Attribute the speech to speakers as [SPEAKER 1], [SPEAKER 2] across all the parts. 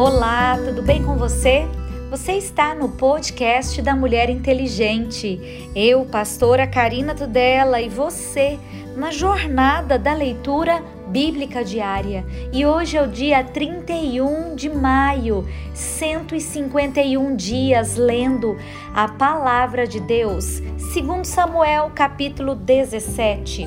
[SPEAKER 1] Olá, tudo bem com você? Você está no podcast da Mulher Inteligente. Eu, pastora Karina Tudela, e você na jornada da leitura bíblica diária. E hoje é o dia 31 de maio, 151 dias lendo a palavra de Deus, segundo Samuel, capítulo 17.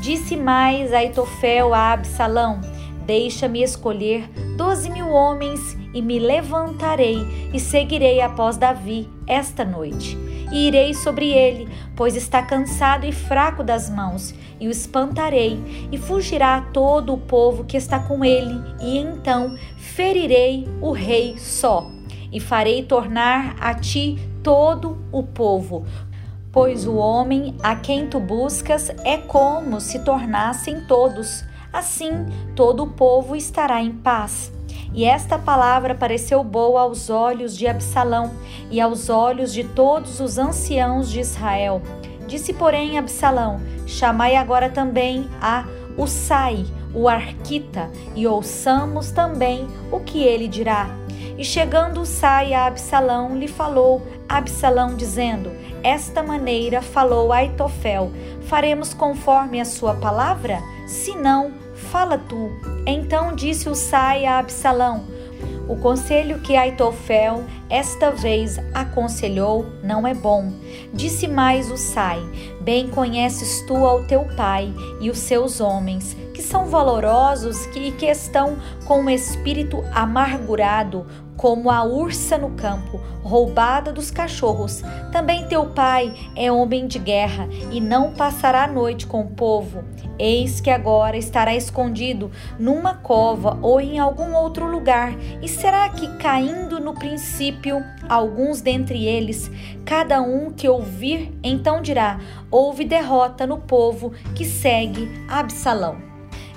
[SPEAKER 1] Disse mais Aitofel a Absalão: Deixa-me escolher doze mil homens e me levantarei e seguirei após Davi esta noite. E irei sobre ele, pois está cansado e fraco das mãos, e o espantarei, e fugirá todo o povo que está com ele, e então ferirei o rei só, e farei tornar a ti todo o povo, pois o homem a quem tu buscas é como se tornassem todos. Assim, todo o povo estará em paz. E esta palavra pareceu boa aos olhos de Absalão e aos olhos de todos os anciãos de Israel. Disse, porém, Absalão: Chamai agora também a Usai, o arquita, e ouçamos também o que ele dirá. E chegando Usai a Absalão, lhe falou Absalão, dizendo: Esta maneira falou Aitofel: Faremos conforme a sua palavra? Se não, Fala tu. Então disse o Sai a Absalão: O conselho que Aitofel esta vez aconselhou não é bom. Disse mais o Sai: Bem conheces tu ao teu pai e os seus homens, que são valorosos e que estão com o espírito amargurado, como a ursa no campo, roubada dos cachorros. Também teu pai é homem de guerra e não passará a noite com o povo. Eis que agora estará escondido numa cova ou em algum outro lugar, e será que caindo no princípio alguns dentre eles, cada um que ouvir, então dirá: houve derrota no povo que segue Absalão.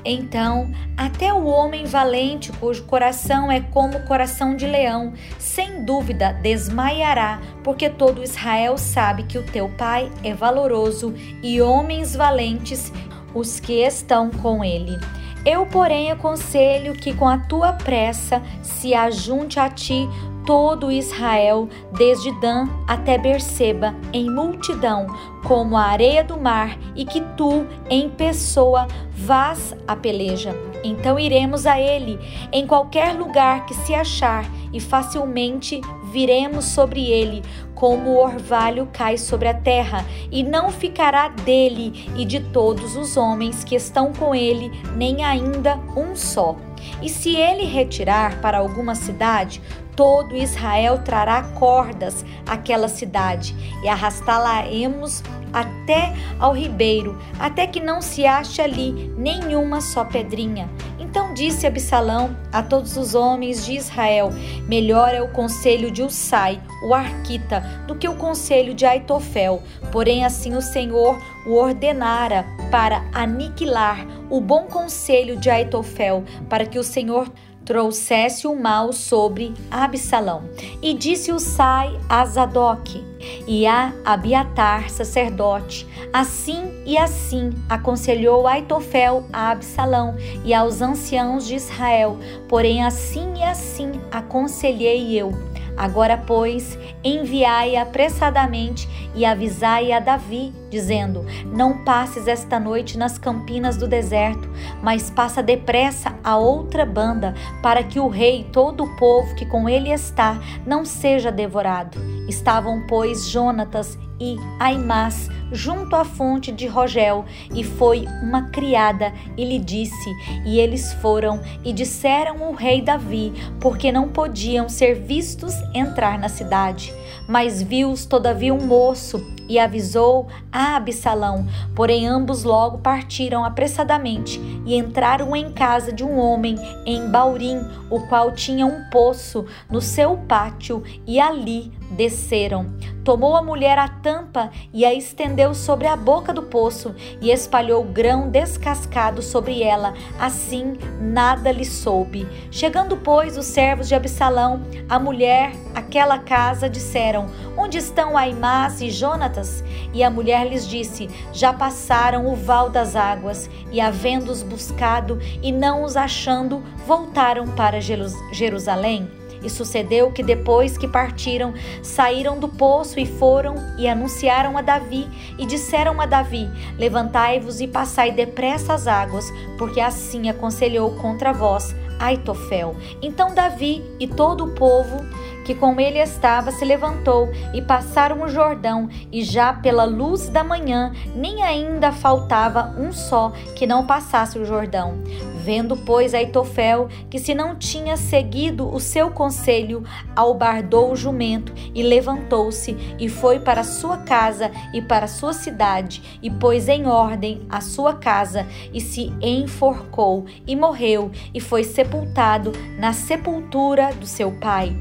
[SPEAKER 1] Então, até o homem valente, cujo coração é como o coração de leão, sem dúvida desmaiará, porque todo Israel sabe que o teu pai é valoroso e homens valentes os que estão com ele. Eu, porém, aconselho que com a tua pressa se ajunte a ti todo Israel, desde Dan até Berseba, em multidão, como a areia do mar, e que tu, em pessoa, vás a peleja. Então iremos a ele em qualquer lugar que se achar, e facilmente viremos sobre ele, como o orvalho cai sobre a terra, e não ficará dele e de todos os homens que estão com ele, nem ainda um só. E se ele retirar para alguma cidade, todo Israel trará cordas àquela cidade e arrastá-la-emos até ao ribeiro, até que não se ache ali nenhuma só pedrinha. Então disse Absalão a todos os homens de Israel: Melhor é o conselho de Usai, o arquita, do que o conselho de Aitofel. Porém, assim o Senhor o ordenara para aniquilar o bom conselho de Aitofel, para que o Senhor trouxesse o mal sobre Absalão. E disse o Sai a Zadok e a Abiatar, sacerdote. Assim e assim aconselhou Aitofel a Absalão e aos anciãos de Israel. Porém, assim e assim aconselhei eu Agora, pois, enviai apressadamente e avisai a Davi, dizendo: Não passes esta noite nas campinas do deserto, mas passa depressa a outra banda, para que o rei e todo o povo que com ele está não seja devorado. Estavam, pois, Jonatas e Aimás junto à fonte de Rogel, e foi uma criada e lhe disse: E eles foram e disseram ao rei Davi, porque não podiam ser vistos entrar na cidade. Mas viu-os todavia um moço e avisou a Absalão. Porém, ambos logo partiram apressadamente e entraram em casa de um homem em Baurim, o qual tinha um poço no seu pátio, e ali desceram. Tomou a mulher a tampa e a estendeu sobre a boca do poço e espalhou grão descascado sobre ela. Assim nada lhe soube. Chegando, pois, os servos de Absalão, a mulher, aquela casa, disseram: Onde estão Aimás e Jonatas? E a mulher lhes disse: Já passaram o val das águas, e havendo-os buscado e não os achando, voltaram para Jerusalém. E sucedeu que depois que partiram, saíram do poço e foram e anunciaram a Davi e disseram a Davi: Levantai-vos e passai depressa as águas, porque assim aconselhou contra vós Aitofel. Então Davi e todo o povo que com ele estava se levantou e passaram o Jordão, e já pela luz da manhã, nem ainda faltava um só que não passasse o Jordão. Vendo, pois, Aitofel que se não tinha seguido o seu conselho, albardou o jumento e levantou-se e foi para sua casa e para sua cidade e pôs em ordem a sua casa e se enforcou e morreu e foi sepultado na sepultura do seu pai.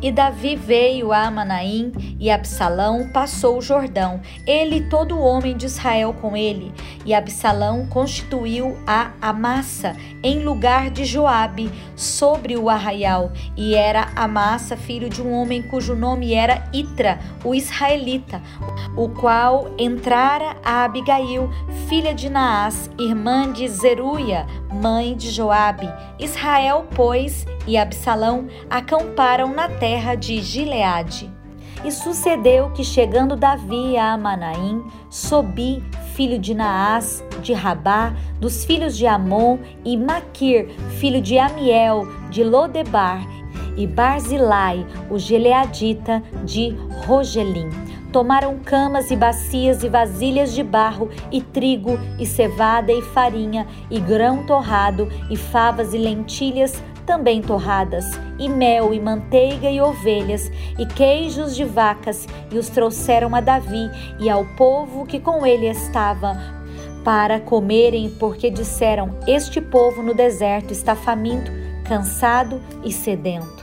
[SPEAKER 1] E Davi veio a Manaim e Absalão passou o Jordão, ele e todo o homem de Israel com ele. E Absalão constituiu a Amassa em lugar de Joabe sobre o arraial. E era Amassa filho de um homem cujo nome era Itra, o israelita, o qual entrara a Abigail, filha de Naás, irmã de Zeruia, mãe de Joabe. Israel, pois, e Absalão acamparam na terra de Gileade. E sucedeu que, chegando Davi a Manaim, Sobi, filho de Naás, de Rabá, dos filhos de Amon, e Maquir, filho de Amiel, de Lodebar, e Barzilai, o Gileadita, de Rogelim. Tomaram camas e bacias e vasilhas de barro, e trigo, e cevada e farinha, e grão torrado, e favas e lentilhas, também torradas, e mel, e manteiga, e ovelhas, e queijos de vacas, e os trouxeram a Davi e ao povo que com ele estava, para comerem, porque disseram: Este povo no deserto está faminto, cansado e sedento.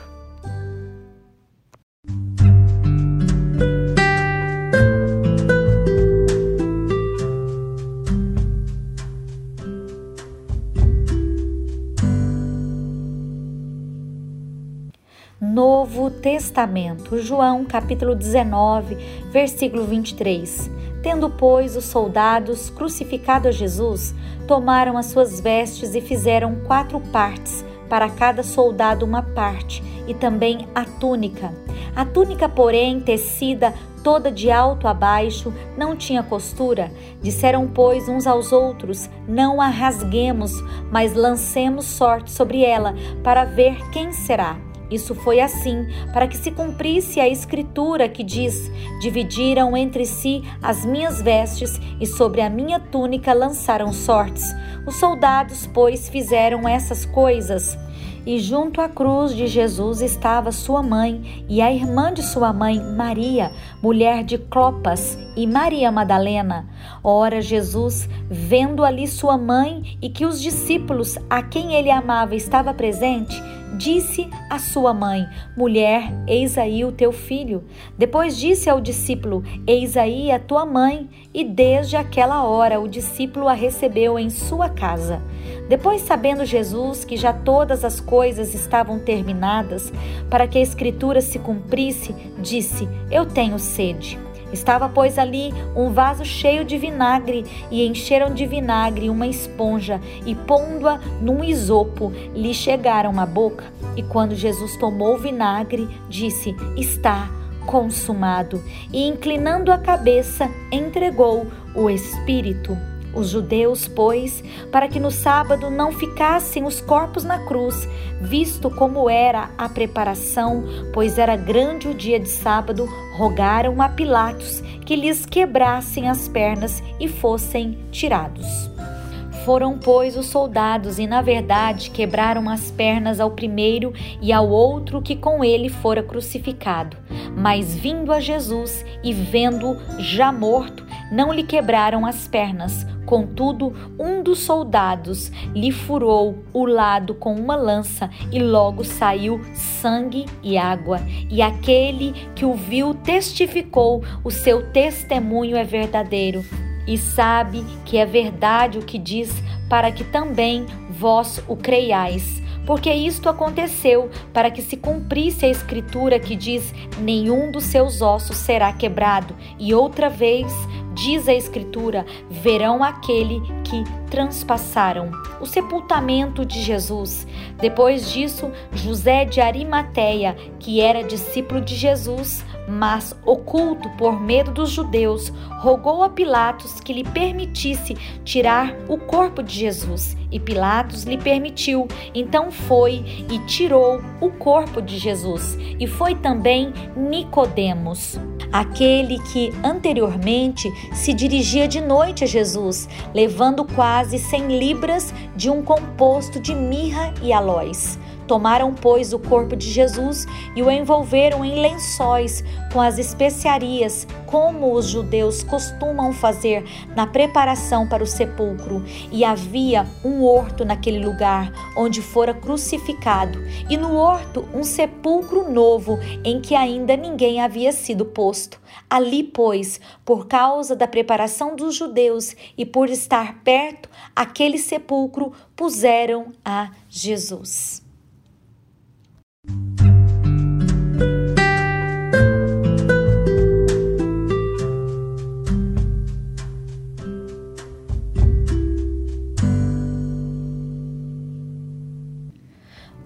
[SPEAKER 1] Testamento, João capítulo 19, versículo 23. Tendo, pois, os soldados crucificado a Jesus, tomaram as suas vestes e fizeram quatro partes, para cada soldado uma parte, e também a túnica. A túnica, porém, tecida toda de alto a baixo, não tinha costura. Disseram, pois, uns aos outros: Não a rasguemos, mas lancemos sorte sobre ela, para ver quem será. Isso foi assim para que se cumprisse a escritura que diz: Dividiram entre si as minhas vestes e sobre a minha túnica lançaram sortes. Os soldados, pois, fizeram essas coisas. E junto à cruz de Jesus estava sua mãe e a irmã de sua mãe, Maria, mulher de Clopas, e Maria Madalena. Ora, Jesus, vendo ali sua mãe e que os discípulos a quem ele amava estava presente, disse à sua mãe: Mulher, eis aí o teu filho. Depois disse ao discípulo: Eis aí a tua mãe. E desde aquela hora o discípulo a recebeu em sua casa. Depois, sabendo Jesus que já todas as coisas estavam terminadas, para que a escritura se cumprisse, disse: Eu tenho sede. Estava, pois, ali um vaso cheio de vinagre, e encheram de vinagre uma esponja, e pondo-a num isopo, lhe chegaram à boca. E quando Jesus tomou o vinagre, disse: Está consumado. E inclinando a cabeça, entregou o Espírito. Os judeus, pois, para que no sábado não ficassem os corpos na cruz, visto como era a preparação, pois era grande o dia de sábado, rogaram a Pilatos que lhes quebrassem as pernas e fossem tirados. Foram, pois, os soldados e, na verdade, quebraram as pernas ao primeiro e ao outro que com ele fora crucificado. Mas, vindo a Jesus e vendo-o já morto, não lhe quebraram as pernas. Contudo, um dos soldados lhe furou o lado com uma lança e logo saiu sangue e água. E aquele que o viu testificou: o seu testemunho é verdadeiro. E sabe que é verdade o que diz, para que também vós o creiais porque isto aconteceu para que se cumprisse a escritura que diz: nenhum dos seus ossos será quebrado. E outra vez diz a escritura: verão aquele que transpassaram. O sepultamento de Jesus. Depois disso, José de Arimateia, que era discípulo de Jesus, mas oculto por medo dos judeus, rogou a Pilatos que lhe permitisse tirar o corpo de Jesus. E Pilatos lhe permitiu. Então foi e tirou o corpo de Jesus. E foi também Nicodemos, aquele que anteriormente se dirigia de noite a Jesus, levando quase cem libras de um composto de mirra e aloés. Tomaram, pois, o corpo de Jesus e o envolveram em lençóis com as especiarias, como os judeus costumam fazer na preparação para o sepulcro. E havia um horto naquele lugar onde fora crucificado, e no horto um sepulcro novo em que ainda ninguém havia sido posto. Ali, pois, por causa da preparação dos judeus e por estar perto, aquele sepulcro puseram a Jesus.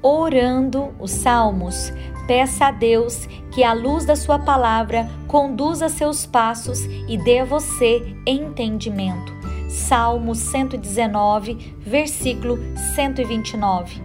[SPEAKER 1] Orando os salmos, peça a Deus que a luz da sua palavra conduza seus passos e dê a você entendimento. Salmo 119, versículo 129.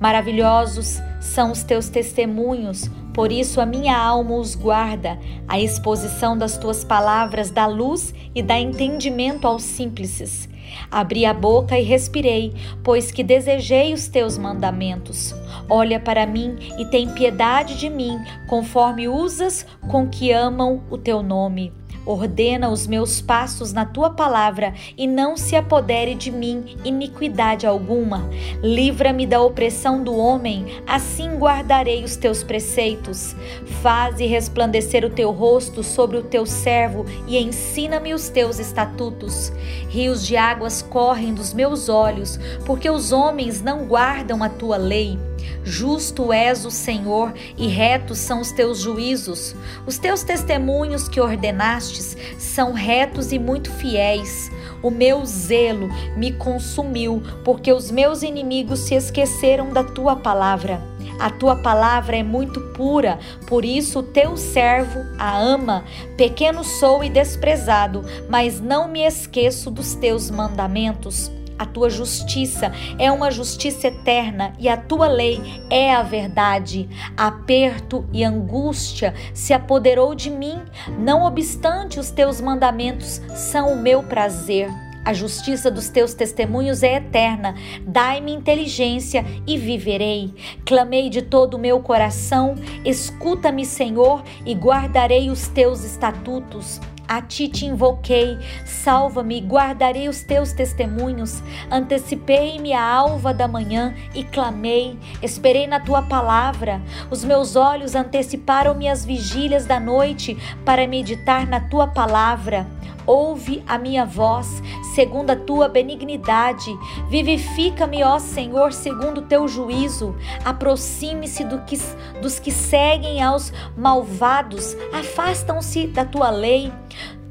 [SPEAKER 1] Maravilhosos são os teus testemunhos, por isso a minha alma os guarda. A exposição das tuas palavras dá luz e dá entendimento aos simples. Abri a boca e respirei, pois que desejei os teus mandamentos. Olha para mim e tem piedade de mim, conforme usas com que amam o teu nome. Ordena os meus passos na tua palavra e não se apodere de mim iniquidade alguma. Livra-me da opressão do homem, assim guardarei os teus preceitos. Faze resplandecer o teu rosto sobre o teu servo e ensina-me os teus estatutos. Rios de águas correm dos meus olhos, porque os homens não guardam a tua lei. Justo és o Senhor e retos são os teus juízos. Os teus testemunhos que ordenastes são retos e muito fiéis. O meu zelo me consumiu, porque os meus inimigos se esqueceram da tua palavra. A tua palavra é muito pura, por isso o teu servo a ama. Pequeno sou e desprezado, mas não me esqueço dos teus mandamentos. A tua justiça é uma justiça eterna e a tua lei é a verdade. Aperto e angústia se apoderou de mim, não obstante os teus mandamentos são o meu prazer. A justiça dos teus testemunhos é eterna. Dai-me inteligência e viverei. Clamei de todo o meu coração. Escuta-me, Senhor, e guardarei os teus estatutos. A ti te invoquei, salva-me, guardarei os teus testemunhos. Antecipei-me à alva da manhã e clamei, esperei na tua palavra. Os meus olhos anteciparam-me as vigílias da noite para meditar na tua palavra. Ouve a minha voz, segundo a tua benignidade. Vivifica-me, ó Senhor, segundo o teu juízo. Aproxime-se do que, dos que seguem aos malvados, afastam-se da tua lei.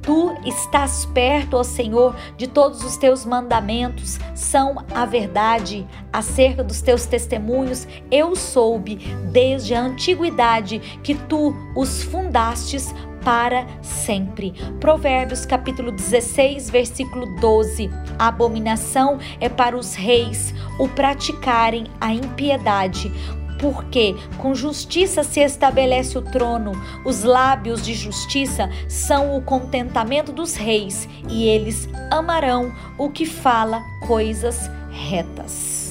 [SPEAKER 1] Tu estás perto, ó Senhor, de todos os teus mandamentos, são a verdade. Acerca dos teus testemunhos, eu soube desde a antiguidade que tu os fundastes para sempre. Provérbios capítulo 16, versículo 12. A abominação é para os reis o praticarem a impiedade porque com justiça se estabelece o trono, os lábios de justiça são o contentamento dos reis, e eles amarão o que fala coisas retas.